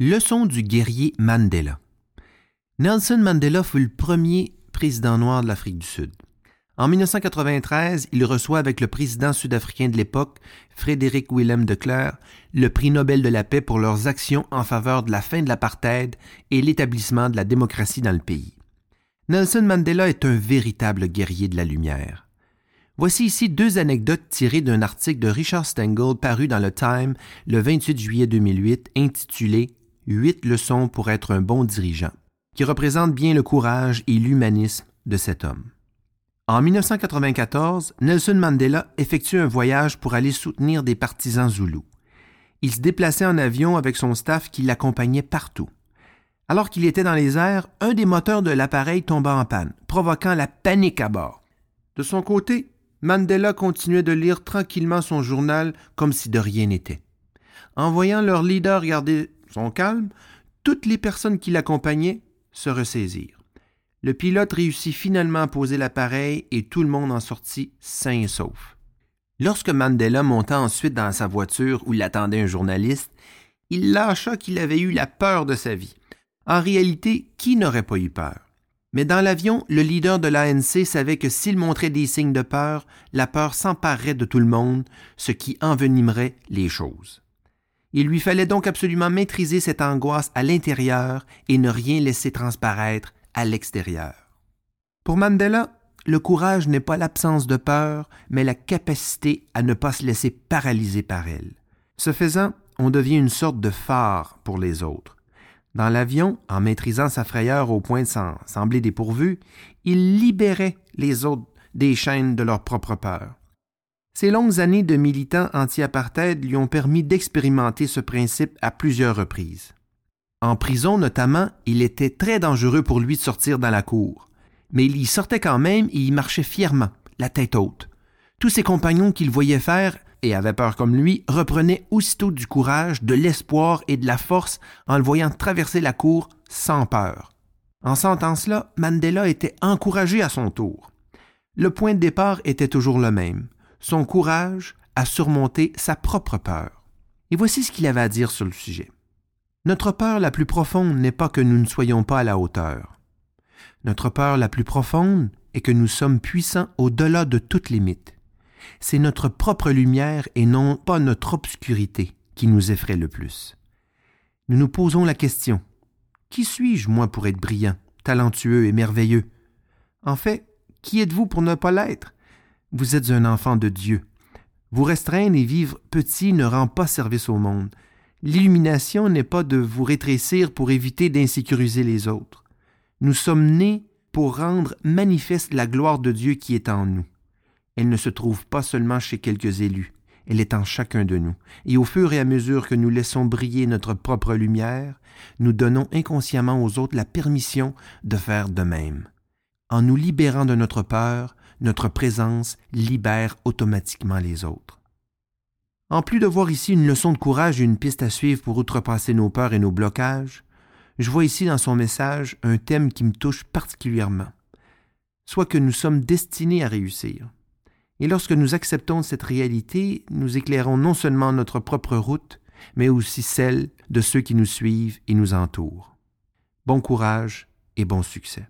Leçon du guerrier Mandela. Nelson Mandela fut le premier président noir de l'Afrique du Sud. En 1993, il reçoit avec le président sud-africain de l'époque, Frédéric Willem de Klerk, le prix Nobel de la paix pour leurs actions en faveur de la fin de l'apartheid et l'établissement de la démocratie dans le pays. Nelson Mandela est un véritable guerrier de la lumière. Voici ici deux anecdotes tirées d'un article de Richard Stengel paru dans le Time le 28 juillet 2008 intitulé Huit leçons pour être un bon dirigeant, qui représente bien le courage et l'humanisme de cet homme. En 1994, Nelson Mandela effectue un voyage pour aller soutenir des partisans zoulous. Il se déplaçait en avion avec son staff qui l'accompagnait partout. Alors qu'il était dans les airs, un des moteurs de l'appareil tomba en panne, provoquant la panique à bord. De son côté, Mandela continuait de lire tranquillement son journal comme si de rien n'était. En voyant leur leader garder son calme, toutes les personnes qui l'accompagnaient se ressaisirent. Le pilote réussit finalement à poser l'appareil et tout le monde en sortit sain et sauf. Lorsque Mandela monta ensuite dans sa voiture où l'attendait un journaliste, il lâcha qu'il avait eu la peur de sa vie. En réalité, qui n'aurait pas eu peur? Mais dans l'avion, le leader de l'ANC savait que s'il montrait des signes de peur, la peur s'emparerait de tout le monde, ce qui envenimerait les choses. Il lui fallait donc absolument maîtriser cette angoisse à l'intérieur et ne rien laisser transparaître à l'extérieur. Pour Mandela, le courage n'est pas l'absence de peur, mais la capacité à ne pas se laisser paralyser par elle. Ce faisant, on devient une sorte de phare pour les autres. Dans l'avion, en maîtrisant sa frayeur au point de s'en sembler dépourvu, il libérait les autres des chaînes de leur propre peur. Ces longues années de militant anti-apartheid lui ont permis d'expérimenter ce principe à plusieurs reprises. En prison notamment, il était très dangereux pour lui de sortir dans la cour, mais il y sortait quand même et y marchait fièrement, la tête haute. Tous ses compagnons qu'il voyait faire et avaient peur comme lui, reprenaient aussitôt du courage, de l'espoir et de la force en le voyant traverser la cour sans peur. En sentant cela, Mandela était encouragé à son tour. Le point de départ était toujours le même, son courage à surmonter sa propre peur. Et voici ce qu'il avait à dire sur le sujet. Notre peur la plus profonde n'est pas que nous ne soyons pas à la hauteur. Notre peur la plus profonde est que nous sommes puissants au-delà de toute limite c'est notre propre lumière et non pas notre obscurité qui nous effraie le plus. Nous nous posons la question Qui suis-je, moi, pour être brillant, talentueux et merveilleux? En fait, qui êtes-vous pour ne pas l'être? Vous êtes un enfant de Dieu. Vous restreindre et vivre petit ne rend pas service au monde. L'illumination n'est pas de vous rétrécir pour éviter d'insécuriser les autres. Nous sommes nés pour rendre manifeste la gloire de Dieu qui est en nous. Elle ne se trouve pas seulement chez quelques élus, elle est en chacun de nous. Et au fur et à mesure que nous laissons briller notre propre lumière, nous donnons inconsciemment aux autres la permission de faire de même. En nous libérant de notre peur, notre présence libère automatiquement les autres. En plus de voir ici une leçon de courage et une piste à suivre pour outrepasser nos peurs et nos blocages, je vois ici dans son message un thème qui me touche particulièrement, soit que nous sommes destinés à réussir, et lorsque nous acceptons cette réalité, nous éclairons non seulement notre propre route, mais aussi celle de ceux qui nous suivent et nous entourent. Bon courage et bon succès.